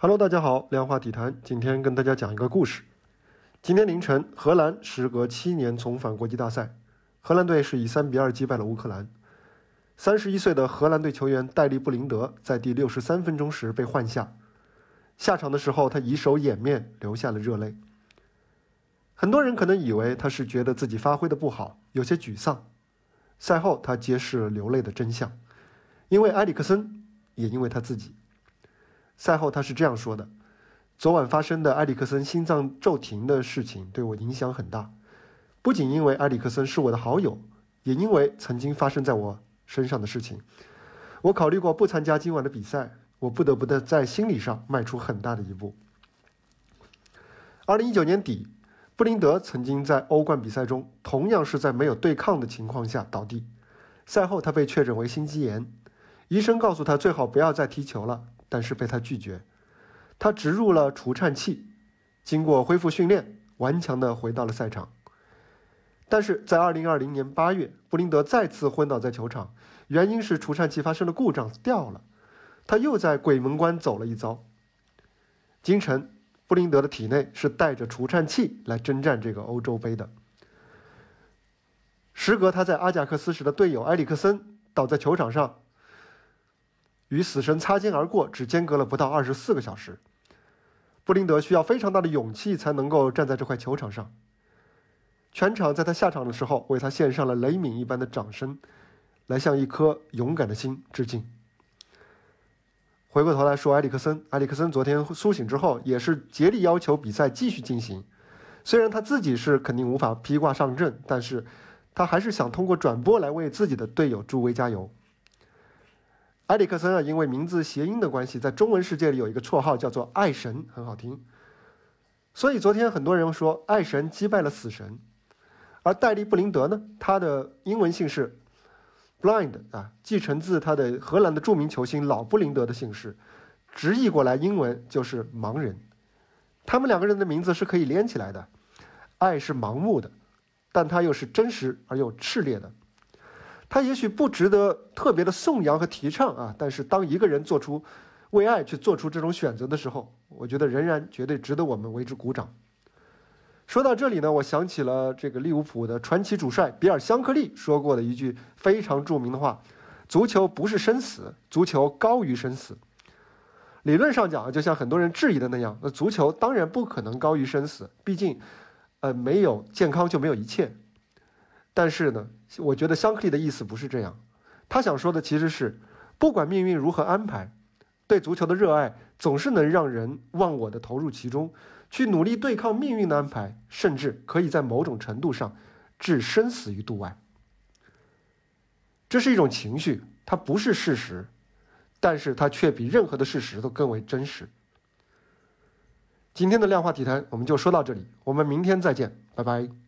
Hello，大家好，量化体坛，今天跟大家讲一个故事。今天凌晨，荷兰时隔七年重返国际大赛，荷兰队是以三比二击败了乌克兰。三十一岁的荷兰队球员戴利布林德在第六十三分钟时被换下，下场的时候他以手掩面，流下了热泪。很多人可能以为他是觉得自己发挥的不好，有些沮丧。赛后，他揭示了流泪的真相，因为埃里克森，也因为他自己。赛后他是这样说的：“昨晚发生的埃里克森心脏骤停的事情对我影响很大，不仅因为埃里克森是我的好友，也因为曾经发生在我身上的事情。我考虑过不参加今晚的比赛，我不得不的在心理上迈出很大的一步。”二零一九年底，布林德曾经在欧冠比赛中，同样是在没有对抗的情况下倒地。赛后他被确诊为心肌炎，医生告诉他最好不要再踢球了。但是被他拒绝，他植入了除颤器，经过恢复训练，顽强地回到了赛场。但是在2020年8月，布林德再次昏倒在球场，原因是除颤器发生了故障掉了，他又在鬼门关走了一遭。今晨，布林德的体内是带着除颤器来征战这个欧洲杯的。时隔他在阿贾克斯时的队友埃里克森倒在球场上。与死神擦肩而过，只间隔了不到二十四个小时。布林德需要非常大的勇气才能够站在这块球场上。全场在他下场的时候，为他献上了雷鸣一般的掌声，来向一颗勇敢的心致敬。回过头来说，埃里克森，埃里克森昨天苏醒之后，也是竭力要求比赛继续进行。虽然他自己是肯定无法披挂上阵，但是他还是想通过转播来为自己的队友助威加油。埃里克森啊，因为名字谐音的关系，在中文世界里有一个绰号叫做“爱神”，很好听。所以昨天很多人说，爱神击败了死神。而戴利·布林德呢，他的英文姓氏 Blind 啊，继承自他的荷兰的著名球星老布林德的姓氏，直译过来英文就是盲人。他们两个人的名字是可以连起来的。爱是盲目的，但他又是真实而又炽烈的。他也许不值得特别的颂扬和提倡啊，但是当一个人做出为爱去做出这种选择的时候，我觉得仍然绝对值得我们为之鼓掌。说到这里呢，我想起了这个利物浦的传奇主帅比尔·香克利说过的一句非常著名的话：“足球不是生死，足球高于生死。”理论上讲，就像很多人质疑的那样，那足球当然不可能高于生死，毕竟，呃，没有健康就没有一切。但是呢，我觉得香克利的意思不是这样，他想说的其实是，不管命运如何安排，对足球的热爱总是能让人忘我的投入其中，去努力对抗命运的安排，甚至可以在某种程度上置生死于度外。这是一种情绪，它不是事实，但是它却比任何的事实都更为真实。今天的量化体坛我们就说到这里，我们明天再见，拜拜。